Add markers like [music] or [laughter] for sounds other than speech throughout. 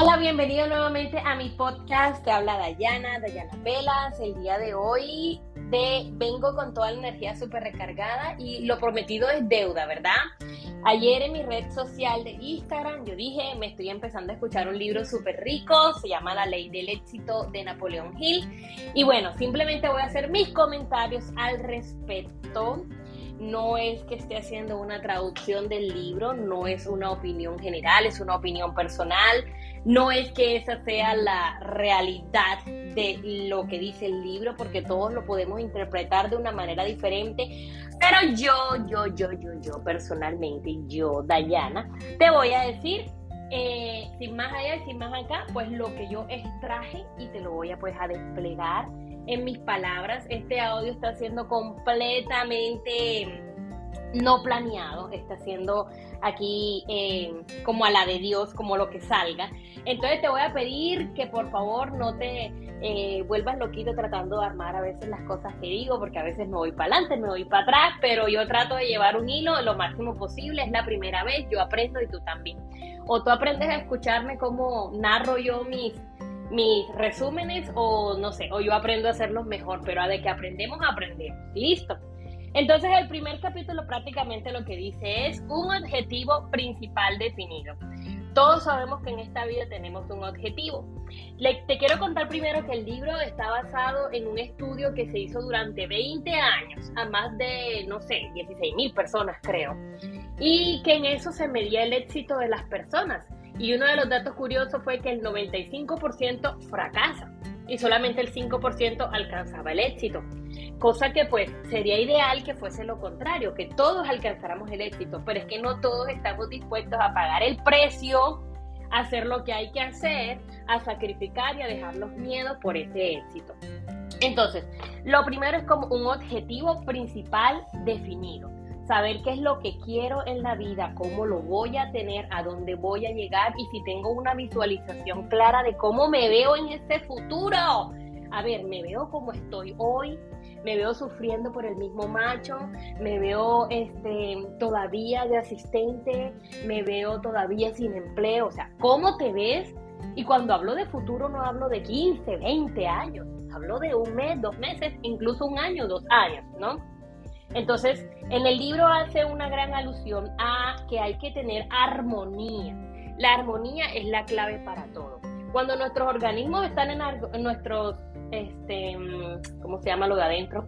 Hola, bienvenido nuevamente a mi podcast. Te habla Dayana, Dayana Velas. El día de hoy de vengo con toda la energía súper recargada y lo prometido es deuda, ¿verdad? Ayer en mi red social de Instagram yo dije, me estoy empezando a escuchar un libro súper rico, se llama La ley del éxito de Napoleón Hill. Y bueno, simplemente voy a hacer mis comentarios al respecto no es que esté haciendo una traducción del libro, no es una opinión general, es una opinión personal, no es que esa sea la realidad de lo que dice el libro, porque todos lo podemos interpretar de una manera diferente, pero yo, yo, yo, yo, yo personalmente, yo, Dayana, te voy a decir eh, sin más allá y sin más acá, pues lo que yo extraje y te lo voy a pues a desplegar en mis palabras. Este audio está siendo completamente no planeado, está siendo aquí eh, como a la de Dios, como lo que salga. Entonces te voy a pedir que por favor no te eh, vuelvas loquito tratando de armar a veces las cosas que digo, porque a veces me voy para adelante, me voy para atrás, pero yo trato de llevar un hilo lo máximo posible, es la primera vez, yo aprendo y tú también. O tú aprendes a escucharme como narro yo mis mis resúmenes o no sé, o yo aprendo a hacerlos mejor, pero a de que aprendemos, aprendemos. Listo. Entonces el primer capítulo prácticamente lo que dice es un objetivo principal definido. Todos sabemos que en esta vida tenemos un objetivo. te quiero contar primero que el libro está basado en un estudio que se hizo durante 20 años a más de, no sé, 16 mil personas creo. Y que en eso se medía el éxito de las personas. Y uno de los datos curiosos fue que el 95% fracasa y solamente el 5% alcanzaba el éxito. Cosa que pues sería ideal que fuese lo contrario, que todos alcanzáramos el éxito, pero es que no todos estamos dispuestos a pagar el precio, a hacer lo que hay que hacer, a sacrificar y a dejar los miedos por ese éxito. Entonces, lo primero es como un objetivo principal definido saber qué es lo que quiero en la vida, cómo lo voy a tener, a dónde voy a llegar y si tengo una visualización clara de cómo me veo en ese futuro. A ver, me veo como estoy hoy, me veo sufriendo por el mismo macho, me veo este, todavía de asistente, me veo todavía sin empleo, o sea, ¿cómo te ves? Y cuando hablo de futuro no hablo de 15, 20 años, hablo de un mes, dos meses, incluso un año, dos años, ¿no? Entonces, en el libro hace una gran alusión a que hay que tener armonía. La armonía es la clave para todo. Cuando nuestros organismos están en, nuestros, este, ¿cómo se llama lo de adentro?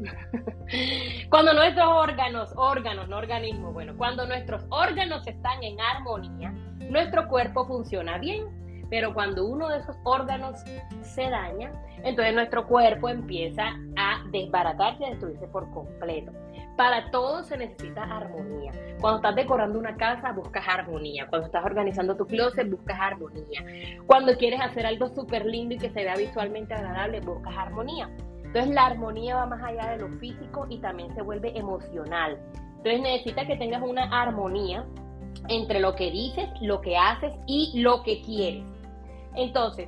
[laughs] cuando nuestros órganos, órganos, no organismos, bueno, cuando nuestros órganos están en armonía, nuestro cuerpo funciona bien. Pero cuando uno de esos órganos se daña, entonces nuestro cuerpo empieza a desbaratarse a destruirse por completo. Para todo se necesita armonía. Cuando estás decorando una casa, buscas armonía. Cuando estás organizando tu closet, buscas armonía. Cuando quieres hacer algo súper lindo y que se vea visualmente agradable, buscas armonía. Entonces la armonía va más allá de lo físico y también se vuelve emocional. Entonces necesitas que tengas una armonía entre lo que dices, lo que haces y lo que quieres. Entonces,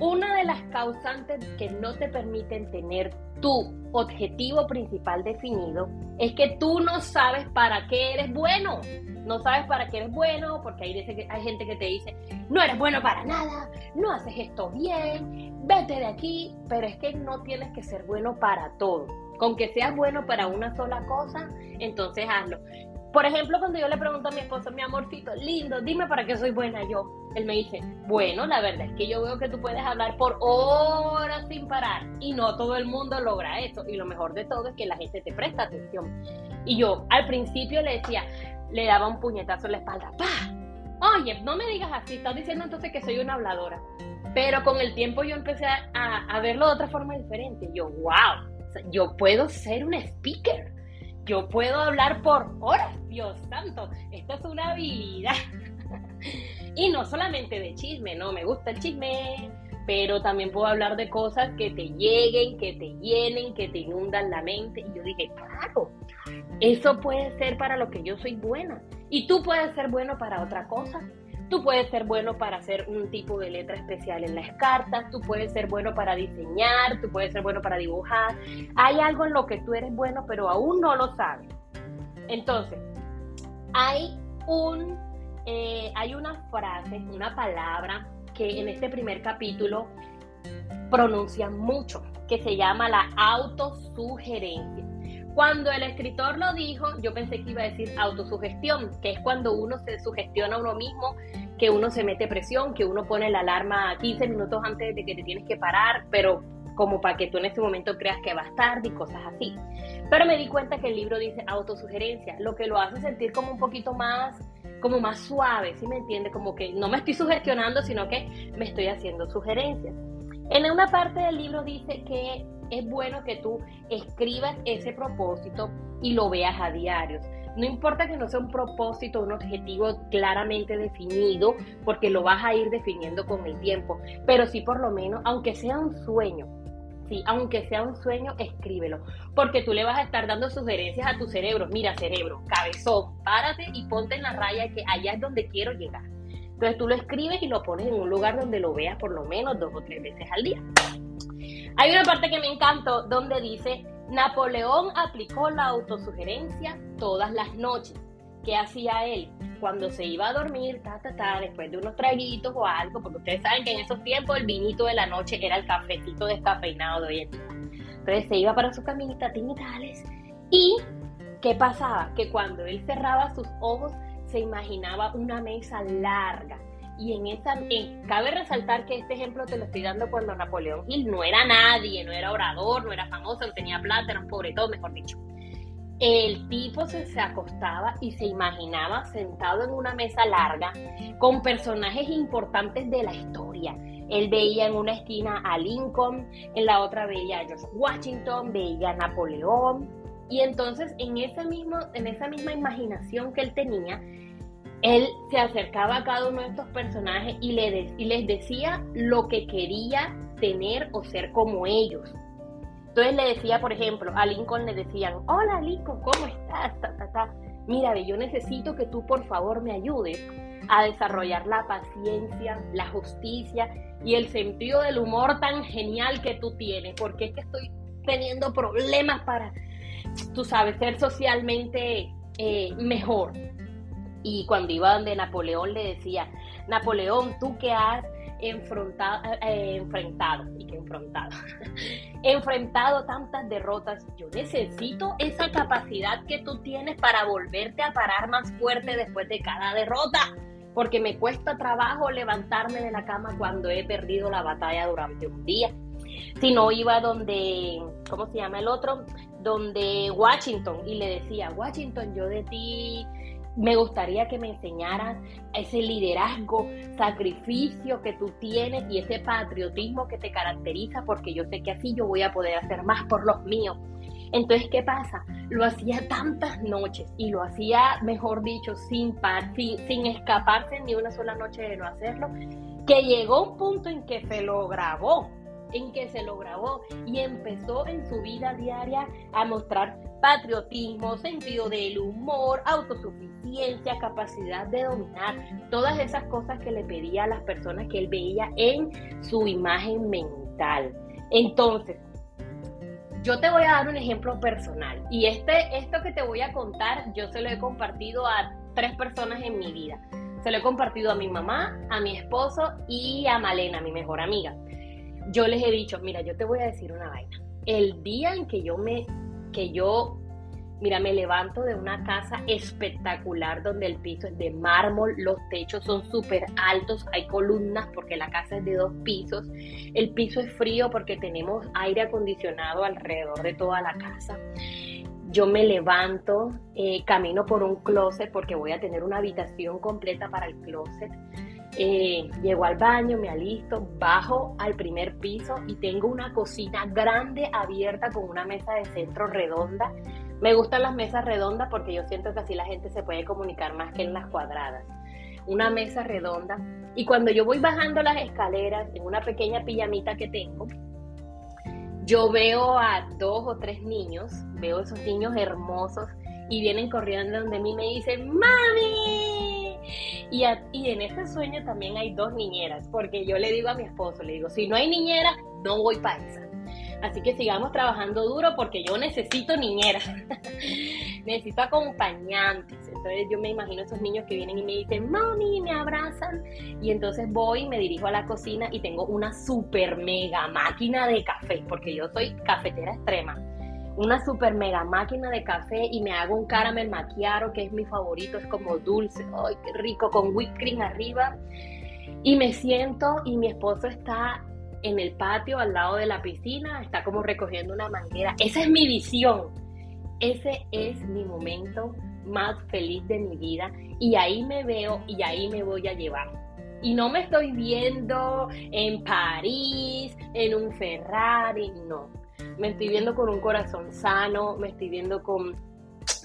una de las causantes que no te permiten tener tu objetivo principal definido es que tú no sabes para qué eres bueno. No sabes para qué eres bueno porque hay, hay gente que te dice, no eres bueno para nada, no haces esto bien, vete de aquí, pero es que no tienes que ser bueno para todo. Con que seas bueno para una sola cosa, entonces hazlo. Por ejemplo, cuando yo le pregunto a mi esposo, mi amorcito, lindo, dime para qué soy buena yo. Él me dice, bueno, la verdad es que yo veo que tú puedes hablar por horas sin parar y no todo el mundo logra eso. Y lo mejor de todo es que la gente te presta atención. Y yo al principio le decía, le daba un puñetazo en la espalda, ¡pah! Oye, no me digas así, estás diciendo entonces que soy una habladora. Pero con el tiempo yo empecé a, verlo de otra forma diferente. Yo, wow, yo puedo ser un speaker yo puedo hablar por horas, Dios santo, esta es una habilidad. [laughs] y no solamente de chisme, no, me gusta el chisme, pero también puedo hablar de cosas que te lleguen, que te llenen, que te inundan la mente. Y yo dije, claro, eso puede ser para lo que yo soy buena. Y tú puedes ser bueno para otra cosa. Tú puedes ser bueno para hacer un tipo de letra especial en las cartas, tú puedes ser bueno para diseñar, tú puedes ser bueno para dibujar. Hay algo en lo que tú eres bueno, pero aún no lo sabes. Entonces, hay un, eh, hay una frase, una palabra que en este primer capítulo pronuncia mucho, que se llama la autosugerencia. Cuando el escritor lo dijo, yo pensé que iba a decir autosugestión, que es cuando uno se sugestiona a uno mismo, que uno se mete presión, que uno pone la alarma 15 minutos antes de que te tienes que parar, pero como para que tú en ese momento creas que va a estar y cosas así. Pero me di cuenta que el libro dice autosugerencia, lo que lo hace sentir como un poquito más como más suave, ¿sí me entiende? Como que no me estoy sugestionando, sino que me estoy haciendo sugerencias. En una parte del libro dice que es bueno que tú escribas ese propósito y lo veas a diario. No importa que no sea un propósito, un objetivo claramente definido, porque lo vas a ir definiendo con el tiempo, pero sí por lo menos, aunque sea un sueño, sí, aunque sea un sueño, escríbelo, porque tú le vas a estar dando sugerencias a tu cerebro. Mira, cerebro, cabezón, párate y ponte en la raya que allá es donde quiero llegar. Entonces tú lo escribes y lo pones en un lugar donde lo veas por lo menos dos o tres veces al día. Hay una parte que me encantó donde dice, Napoleón aplicó la autosugerencia todas las noches. ¿Qué hacía él? Cuando se iba a dormir, ta, ta, ta, después de unos traguitos o algo, porque ustedes saben que en esos tiempos el vinito de la noche era el cafecito descafeinado de hoy en día. Entonces se iba para su camita, timitales. ¿Y qué pasaba? Que cuando él cerraba sus ojos, se imaginaba una mesa larga. Y en esa, cabe resaltar que este ejemplo te lo estoy dando cuando Napoleón Hill no era nadie, no era orador, no era famoso, no tenía plata, era un pobre todo, mejor dicho. El tipo se, se, acostaba y se imaginaba sentado en una mesa larga con personajes importantes de la historia. Él veía en una esquina a Lincoln, en la otra veía a George Washington, veía a Napoleón. Y entonces en, ese mismo, en esa misma imaginación que él tenía, él se acercaba a cada uno de estos personajes y, le y les decía lo que quería tener o ser como ellos. Entonces le decía, por ejemplo, a Lincoln le decían, hola Lincoln, ¿cómo estás? Mira, yo necesito que tú por favor me ayudes a desarrollar la paciencia, la justicia y el sentido del humor tan genial que tú tienes, porque es que estoy teniendo problemas para, tú sabes, ser socialmente eh, mejor. Y cuando iba donde Napoleón le decía, Napoleón, tú que has enfrentado, eh, enfrentado y que enfrentado, [laughs] enfrentado tantas derrotas, yo necesito esa capacidad que tú tienes para volverte a parar más fuerte después de cada derrota, porque me cuesta trabajo levantarme de la cama cuando he perdido la batalla durante un día. Si no iba donde, ¿cómo se llama el otro? Donde Washington y le decía, Washington, yo de ti me gustaría que me enseñaras ese liderazgo, sacrificio que tú tienes y ese patriotismo que te caracteriza, porque yo sé que así yo voy a poder hacer más por los míos. Entonces, ¿qué pasa? Lo hacía tantas noches y lo hacía, mejor dicho, sin, sin, sin escaparse ni una sola noche de no hacerlo, que llegó un punto en que se lo grabó en que se lo grabó y empezó en su vida diaria a mostrar patriotismo, sentido del humor, autosuficiencia, capacidad de dominar, todas esas cosas que le pedía a las personas que él veía en su imagen mental. Entonces, yo te voy a dar un ejemplo personal y este, esto que te voy a contar, yo se lo he compartido a tres personas en mi vida. Se lo he compartido a mi mamá, a mi esposo y a Malena, mi mejor amiga yo les he dicho, mira, yo te voy a decir una vaina. El día en que yo me, que yo, mira, me levanto de una casa espectacular donde el piso es de mármol, los techos son súper altos, hay columnas porque la casa es de dos pisos, el piso es frío porque tenemos aire acondicionado alrededor de toda la casa. Yo me levanto, eh, camino por un closet porque voy a tener una habitación completa para el closet eh, llego al baño, me alisto, bajo al primer piso y tengo una cocina grande abierta con una mesa de centro redonda. Me gustan las mesas redondas porque yo siento que así la gente se puede comunicar más que en las cuadradas. Una mesa redonda. Y cuando yo voy bajando las escaleras en una pequeña pijamita que tengo, yo veo a dos o tres niños, veo esos niños hermosos y vienen corriendo donde mí me dicen, ¡Mami! Y, en este sueño también hay dos niñeras, porque yo le digo a mi esposo, le digo, si no hay niñera, no voy para esa. Así que sigamos trabajando duro porque yo necesito niñeras. [laughs] necesito acompañantes. Entonces yo me imagino esos niños que vienen y me dicen, mami, me abrazan. Y entonces voy, me dirijo a la cocina y tengo una super mega máquina de café, porque yo soy cafetera extrema. Una super mega máquina de café y me hago un caramel macchiato que es mi favorito, es como dulce, ay, qué rico, con whipped cream arriba. Y me siento y mi esposo está en el patio al lado de la piscina, está como recogiendo una manguera. Esa es mi visión. Ese es mi momento más feliz de mi vida y ahí me veo y ahí me voy a llevar. Y no me estoy viendo en París, en un Ferrari, no. Me estoy viendo con un corazón sano, me estoy viendo con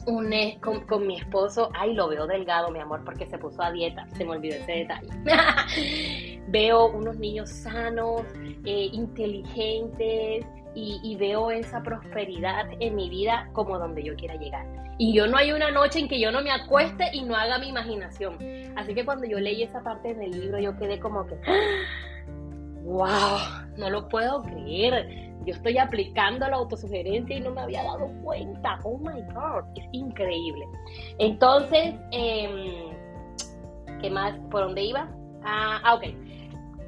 un, con, con, mi esposo, ay, lo veo delgado, mi amor, porque se puso a dieta, se me olvidó ese detalle. [laughs] veo unos niños sanos, eh, inteligentes y, veo esa prosperidad en mi vida como donde yo quiera llegar. Y yo no hay una noche en que yo no me acueste y no haga mi imaginación. Así que cuando yo leí esa parte del libro, yo quedé como que, wow, no lo puedo creer yo estoy aplicando la autosugerencia y no me había dado cuenta. Oh my God, es increíble. Entonces, eh, ¿qué más? ¿Por dónde iba? Ah, ah, ok.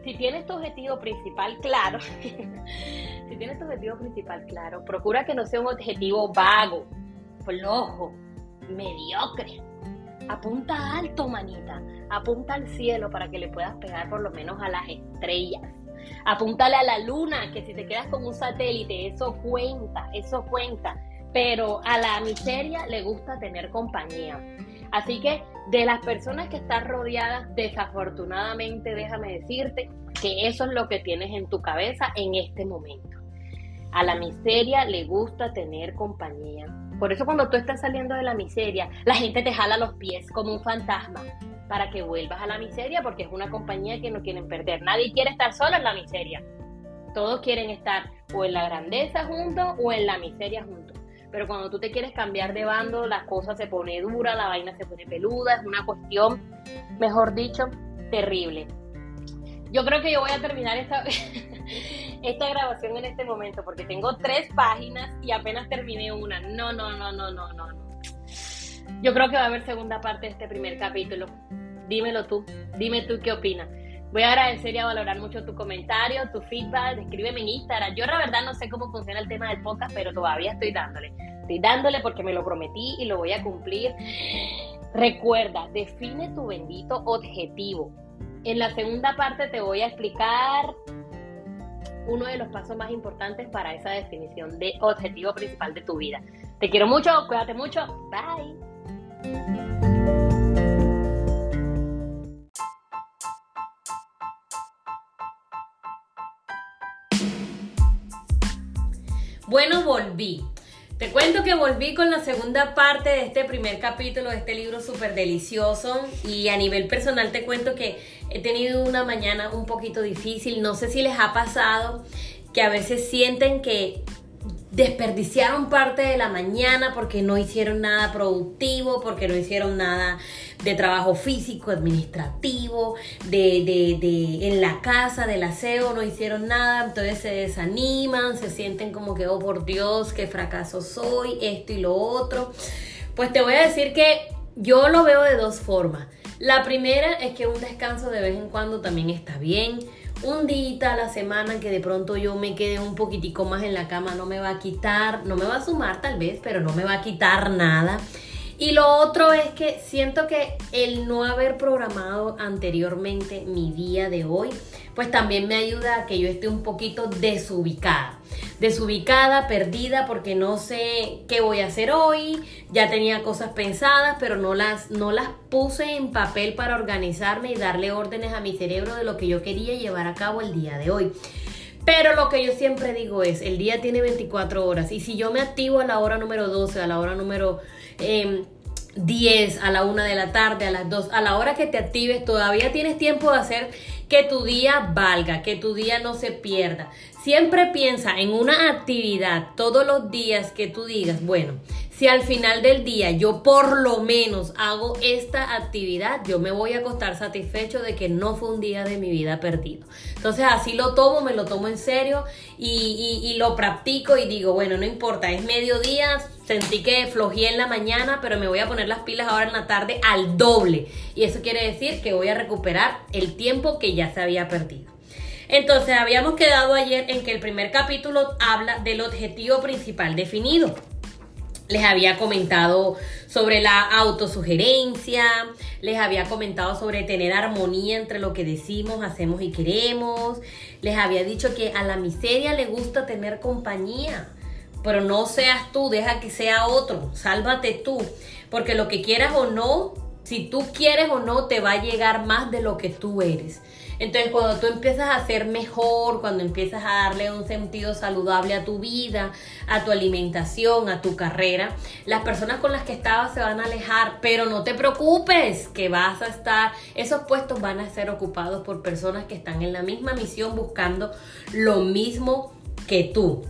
Si tienes tu objetivo principal claro, [laughs] si tienes tu objetivo principal claro, procura que no sea un objetivo vago, flojo, mediocre. Apunta alto, manita. Apunta al cielo para que le puedas pegar por lo menos a las estrellas Apúntale a la luna, que si te quedas con un satélite, eso cuenta, eso cuenta. Pero a la miseria le gusta tener compañía. Así que de las personas que están rodeadas, desafortunadamente déjame decirte que eso es lo que tienes en tu cabeza en este momento. A la miseria le gusta tener compañía. Por eso cuando tú estás saliendo de la miseria, la gente te jala los pies como un fantasma para que vuelvas a la miseria, porque es una compañía que no quieren perder. Nadie quiere estar solo en la miseria. Todos quieren estar o en la grandeza juntos o en la miseria juntos. Pero cuando tú te quieres cambiar de bando, la cosa se pone dura, la vaina se pone peluda, es una cuestión, mejor dicho, terrible. Yo creo que yo voy a terminar esta, [laughs] esta grabación en este momento porque tengo tres páginas y apenas terminé una. No, no, no, no, no, no. Yo creo que va a haber segunda parte de este primer capítulo dímelo tú, dime tú qué opinas. Voy a agradecer y a valorar mucho tu comentario, tu feedback, escríbeme en Instagram. Yo la verdad no sé cómo funciona el tema del podcast, pero todavía estoy dándole. Estoy dándole porque me lo prometí y lo voy a cumplir. Recuerda, define tu bendito objetivo. En la segunda parte te voy a explicar uno de los pasos más importantes para esa definición de objetivo principal de tu vida. Te quiero mucho, cuídate mucho, bye. Bueno, volví. Te cuento que volví con la segunda parte de este primer capítulo de este libro súper delicioso y a nivel personal te cuento que he tenido una mañana un poquito difícil. No sé si les ha pasado que a veces sienten que desperdiciaron parte de la mañana porque no hicieron nada productivo, porque no hicieron nada de trabajo físico, administrativo, de, de, de, en la casa, del aseo, no hicieron nada, entonces se desaniman, se sienten como que, oh por Dios, qué fracaso soy, esto y lo otro. Pues te voy a decir que yo lo veo de dos formas. La primera es que un descanso de vez en cuando también está bien. Un día a la semana que de pronto yo me quede un poquitico más en la cama no me va a quitar, no me va a sumar tal vez, pero no me va a quitar nada. Y lo otro es que siento que el no haber programado anteriormente mi día de hoy, pues también me ayuda a que yo esté un poquito desubicada. Desubicada, perdida, porque no sé qué voy a hacer hoy. Ya tenía cosas pensadas, pero no las, no las puse en papel para organizarme y darle órdenes a mi cerebro de lo que yo quería llevar a cabo el día de hoy. Pero lo que yo siempre digo es, el día tiene 24 horas y si yo me activo a la hora número 12, a la hora número 10, em, a la 1 de la tarde, a las 2, a la hora que te actives, todavía tienes tiempo de hacer que tu día valga, que tu día no se pierda. Siempre piensa en una actividad todos los días que tú digas, bueno, si al final del día yo por lo menos hago esta actividad, yo me voy a acostar satisfecho de que no fue un día de mi vida perdido. Entonces así lo tomo, me lo tomo en serio y, lo practico y digo, bueno, no importa, es mediodía, sentí que flojé en la mañana, pero me voy a poner las pilas ahora en la tarde al doble. Y eso quiere decir que voy a recuperar el tiempo que ya se había perdido. Entonces, habíamos quedado ayer en que el primer capítulo habla del objetivo principal definido. Les había comentado sobre la autosugerencia, les había comentado sobre tener armonía entre lo que decimos, hacemos y queremos. Les había dicho que a la miseria le gusta tener compañía, pero no seas tú, deja que sea otro, sálvate tú, porque lo que quieras o no, si tú quieres o no, te va a llegar más de lo que tú eres. Entonces, cuando tú empiezas a ser mejor, cuando empiezas a darle un sentido saludable a tu vida, a tu alimentación, a tu carrera, las personas con las que estabas se van a alejar, pero no te preocupes, que vas a estar, esos puestos van a ser ocupados por personas que están en la misma misión buscando lo mismo que tú.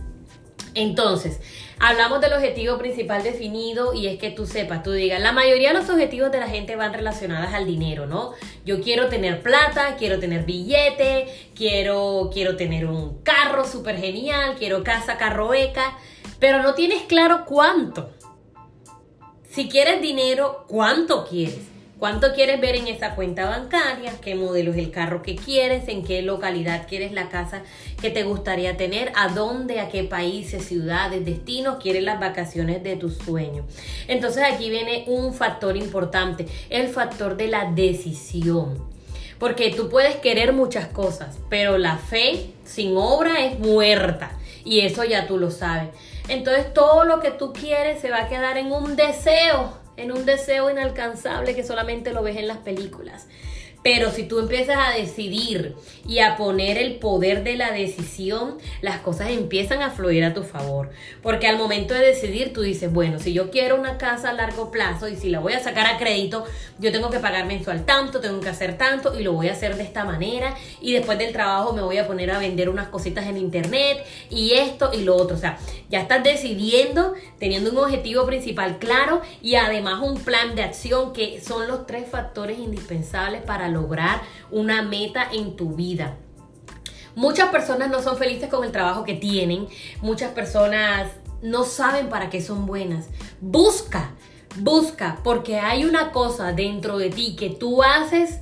Entonces, hablamos del objetivo principal definido y es que tú sepas, tú digas, la mayoría de los objetivos de la gente van relacionados al dinero, ¿no? Yo quiero tener plata, quiero tener billete, quiero, quiero tener un carro súper genial, quiero casa carroeca, pero no tienes claro cuánto. Si quieres dinero, ¿cuánto quieres? ¿Cuánto quieres ver en esa cuenta bancaria? ¿Qué modelo es el carro que quieres? ¿En qué localidad quieres la casa que te gustaría tener? ¿A dónde? ¿A qué países, ciudades, destinos quieres las vacaciones de tus sueños? Entonces aquí viene un factor importante, el factor de la decisión. Porque tú puedes querer muchas cosas, pero la fe sin obra es muerta. Y eso ya tú lo sabes. Entonces todo lo que tú quieres se va a quedar en un deseo en un deseo inalcanzable que solamente lo ves en las películas. Pero si tú empiezas a decidir y a poner el poder de la decisión, las cosas empiezan a fluir a tu favor. Porque al momento de decidir, tú dices, bueno, si yo quiero una casa a largo plazo y si la voy a sacar a crédito, yo tengo que pagar mensual tanto, tengo que hacer tanto y lo voy a hacer de esta manera. Y después del trabajo me voy a poner a vender unas cositas en internet y esto y lo otro. O sea, ya estás decidiendo, teniendo un objetivo principal claro y además un plan de acción que son los tres factores indispensables para lograr una meta en tu vida. Muchas personas no son felices con el trabajo que tienen, muchas personas no saben para qué son buenas. Busca, busca, porque hay una cosa dentro de ti que tú haces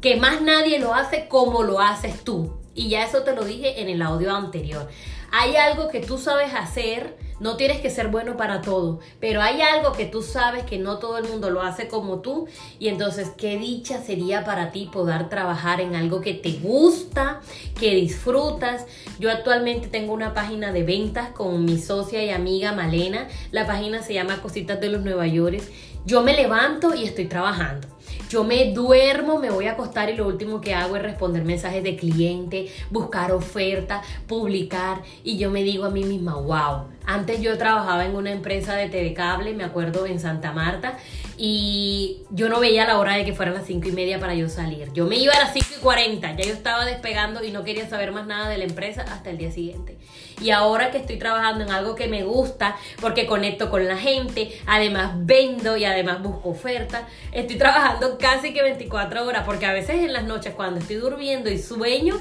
que más nadie lo hace como lo haces tú. Y ya eso te lo dije en el audio anterior. Hay algo que tú sabes hacer no tienes que ser bueno para todo, pero hay algo que tú sabes que no todo el mundo lo hace como tú y entonces qué dicha sería para ti poder trabajar en algo que te gusta, que disfrutas. Yo actualmente tengo una página de ventas con mi socia y amiga Malena. La página se llama Cositas de los Nueva York. Yo me levanto y estoy trabajando. Yo me duermo, me voy a acostar y lo último que hago es responder mensajes de cliente, buscar ofertas, publicar y yo me digo a mí misma, wow, antes yo trabajaba en una empresa de TV cable, me acuerdo en Santa Marta, y yo no veía la hora de que fueran las 5 y media para yo salir. Yo me iba a las 5 y 40, ya yo estaba despegando y no quería saber más nada de la empresa hasta el día siguiente. Y ahora que estoy trabajando en algo que me gusta, porque conecto con la gente, además vendo y además busco ofertas, estoy trabajando casi que 24 horas, porque a veces en las noches cuando estoy durmiendo y sueño,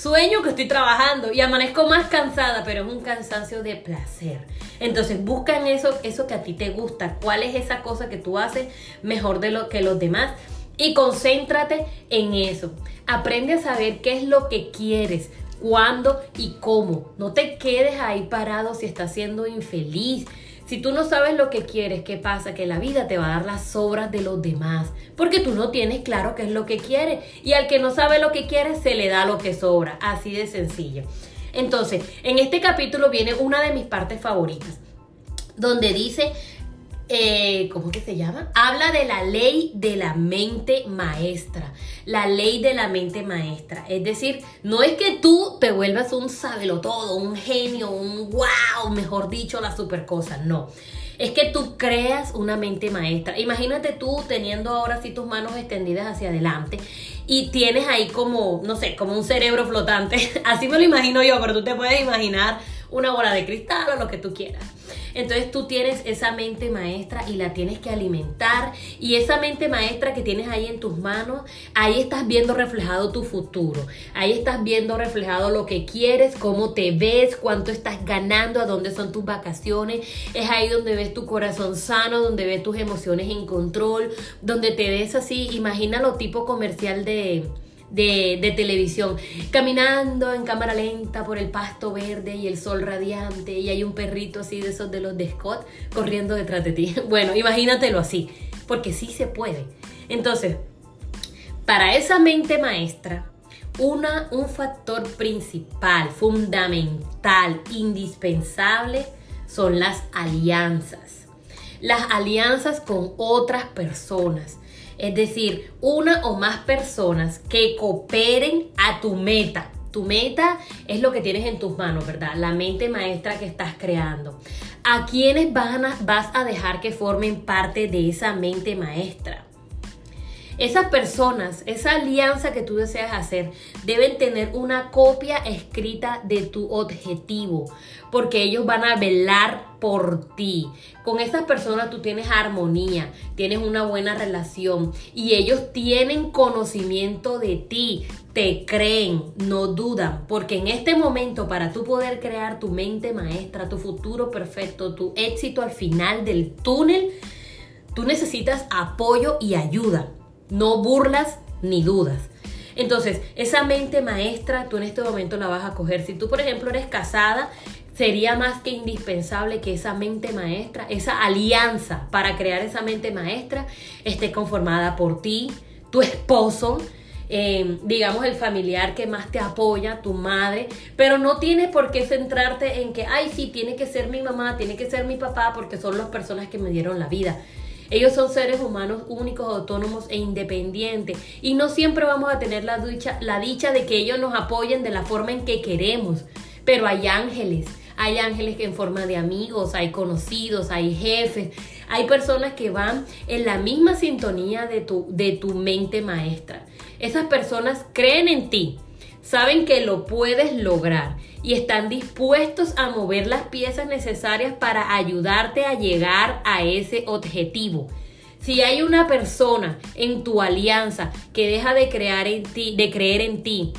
Sueño que estoy trabajando y amanezco más cansada, pero es un cansancio de placer. Entonces busca en eso, eso que a ti te gusta, cuál es esa cosa que tú haces mejor de lo que los demás y concéntrate en eso. Aprende a saber qué es lo que quieres, cuándo y cómo. No te quedes ahí parado si estás siendo infeliz si tú no sabes lo que quieres, ¿qué pasa? Que la vida te va a dar las sobras de los demás, porque tú no tienes claro qué es lo que quieres. Y al que no sabe lo que quiere, se le da lo que sobra, así de sencillo. Entonces, en este capítulo viene una de mis partes favoritas, donde dice eh, ¿cómo que se llama? Habla de la ley de la mente maestra. La ley de la mente maestra. Es decir, no es que tú te vuelvas un todo, un genio, un wow, mejor dicho, la super cosa. No. es que tú creas una mente maestra. Imagínate tú teniendo ahora sí tus manos extendidas hacia adelante y tienes ahí como, no sé, como un cerebro flotante. [laughs] Así me lo imagino yo, pero tú te puedes imaginar una bola de cristal o lo que tú quieras. Entonces tú tienes esa mente maestra y la tienes que alimentar. Y esa mente maestra que tienes ahí en tus manos, ahí estás viendo reflejado tu futuro. Ahí estás viendo reflejado lo que quieres, cómo te ves, cuánto estás ganando, a dónde son tus vacaciones. Es ahí donde ves tu corazón sano, donde ves tus emociones en control, donde te ves así, imagínalo tipo comercial de de, televisión, caminando en cámara lenta por el pasto verde y el sol radiante y hay un perrito así de esos de los de Scott corriendo detrás de ti. [laughs] Bueno, imagínatelo así, porque sí se puede. Entonces, para esa mente maestra, una, un factor principal, fundamental, indispensable, son las alianzas. Las alianzas con otras personas es decir, una o más personas que cooperen a tu meta. Tu meta es lo que tienes en tus manos, ¿verdad? La mente maestra que estás creando. ¿A quiénes vas a dejar que formen parte de esa mente maestra? Esas personas, esa alianza que tú deseas hacer, deben tener una copia escrita de tu objetivo, porque ellos van a velar por ti. Con esas personas tú tienes armonía, tienes una buena relación y ellos tienen conocimiento de ti, te creen, no dudan, porque en este momento para tú poder crear tu mente maestra, tu futuro perfecto, tu éxito al final del túnel, tú necesitas apoyo y ayuda no burlas ni dudas. Entonces, esa mente maestra, tú en este momento la vas a coger. Si tú, por ejemplo, eres casada, sería más que indispensable que esa mente maestra, esa alianza para crear esa mente maestra, esté conformada por ti, tu esposo, eh, digamos el familiar que más te apoya, tu madre, pero no tienes por qué centrarte en que, ay, sí, tiene que ser mi mamá, tiene que ser mi papá, porque son las personas que me dieron la vida. Ellos son seres humanos únicos, autónomos e independientes. Y no siempre vamos a tener la dicha, de que ellos nos apoyen de la forma en que queremos. Pero hay ángeles, hay ángeles que en forma de amigos, hay conocidos, hay jefes, hay personas que van en la misma sintonía de tu mente maestra. Esas personas creen en ti, saben que lo puedes lograr y están dispuestos a mover las piezas necesarias para ayudarte a llegar a ese objetivo. Si hay una persona en tu alianza que deja de crear en ti, de creer en ti,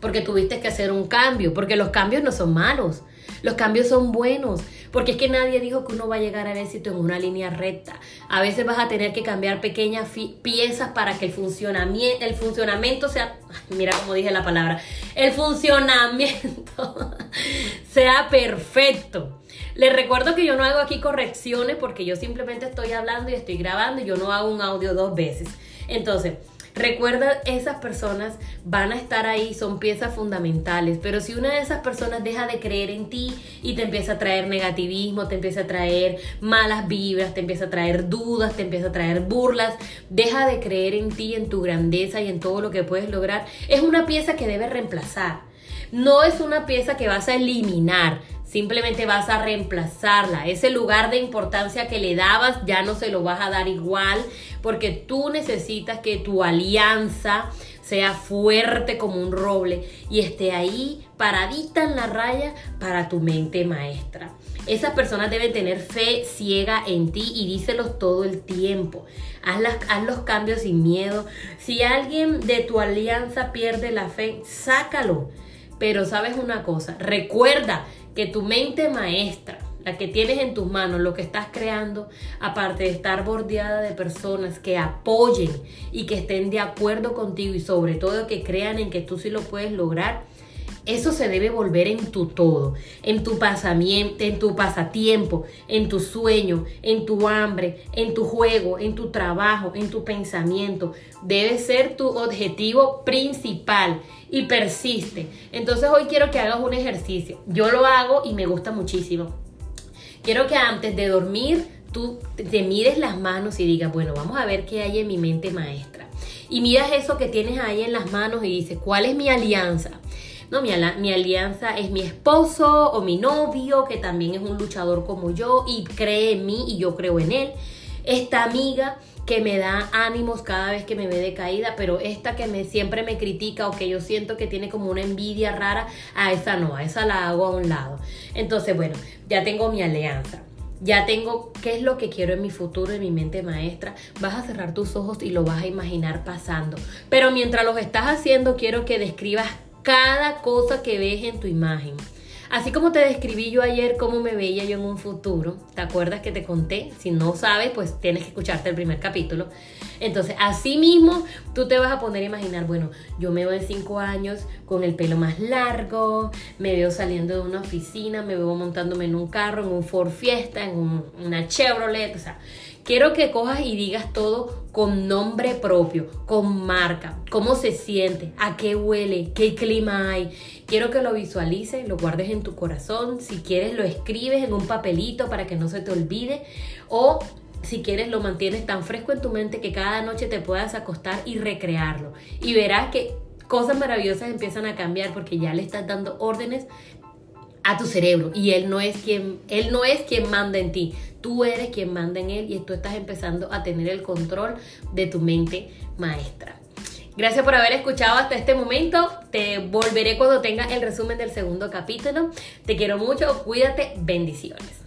porque tuviste que hacer un cambio, porque los cambios no son malos, los cambios son buenos, porque es que nadie dijo que uno va a llegar al éxito en una línea recta. A veces vas a tener que cambiar pequeñas piezas para que el funcionamiento, el funcionamiento sea, mira cómo dije la palabra, el funcionamiento [laughs] sea perfecto. Les recuerdo que yo no hago aquí correcciones porque yo simplemente estoy hablando y estoy grabando y yo no hago un audio dos veces. Entonces, Recuerda, esas personas van a estar ahí, son piezas fundamentales, pero si una de esas personas deja de creer en ti y te empieza a traer negativismo, te empieza a traer malas vibras, te empieza a traer dudas, te empieza a traer burlas, deja de creer en ti, en tu grandeza y en todo lo que puedes lograr, es una pieza que debes reemplazar. No es una pieza que vas a eliminar, simplemente vas a reemplazarla. Ese lugar de importancia que le dabas ya no se lo vas a dar igual porque tú necesitas que tu alianza sea fuerte como un roble y esté ahí paradita en la raya para tu mente maestra. Esas personas deben tener fe ciega en ti y díselos todo el tiempo. Haz, haz, los cambios sin miedo. Si alguien de tu alianza pierde la fe, sácalo. Pero sabes una cosa, recuerda que tu mente maestra, la que tienes en tus manos, lo que estás creando, aparte de estar bordeada de personas que apoyen y que estén de acuerdo contigo y sobre todo que crean en que tú sí lo puedes lograr, eso se debe volver en tu todo, en tu pasamiento, en tu pasatiempo, en tu sueño, en tu hambre, en tu juego, en tu trabajo, en tu pensamiento. Debe ser tu objetivo principal y persiste. Entonces hoy quiero que hagas un ejercicio. Yo lo hago y me gusta muchísimo. Quiero que antes de dormir tú te mires las manos y digas, bueno, vamos a ver qué hay en mi mente maestra. Y miras eso que tienes ahí en las manos y dices, ¿cuál es mi alianza? No, mi, mi alianza es mi esposo o mi novio, que también es un luchador como yo y cree en mí y yo creo en él. Esta amiga que me da ánimos cada vez que me ve decaída, pero esta que me siempre me critica o que yo siento que tiene como una envidia rara, a esa no, a esa la hago a un lado. Entonces, bueno, ya tengo mi alianza. Ya tengo qué es lo que quiero en mi futuro, en mi mente maestra. Vas a cerrar tus ojos y lo vas a imaginar pasando. Pero mientras los estás haciendo, quiero que describas cada cosa que ves en tu imagen. Así como te describí yo ayer cómo me veía yo en un futuro, ¿te acuerdas que te conté? Si no sabes, pues tienes que escucharte el primer capítulo. Entonces, así mismo, tú te vas a poner a imaginar, bueno, yo me veo en cinco años con el pelo más largo, me veo saliendo de una oficina, me veo montándome en un carro, en un Ford Fiesta, en una Chevrolet, o sea, Quiero que cojas y digas todo con nombre propio, con marca, cómo se siente, a qué huele, qué clima hay. Quiero que lo visualices, lo guardes en tu corazón. Si quieres, lo escribes en un papelito para que no se te olvide. O si quieres, lo mantienes tan fresco en tu mente que cada noche te puedas acostar y recrearlo. Y verás que cosas maravillosas empiezan a cambiar porque ya le estás dando órdenes a tu cerebro y él no es quien él no es quien manda en ti tú eres quien manda en él y tú estás empezando a tener el control de tu mente maestra Gracias por haber escuchado hasta este momento. Te volveré cuando tenga el resumen del segundo capítulo. Te quiero mucho. Cuídate. Bendiciones.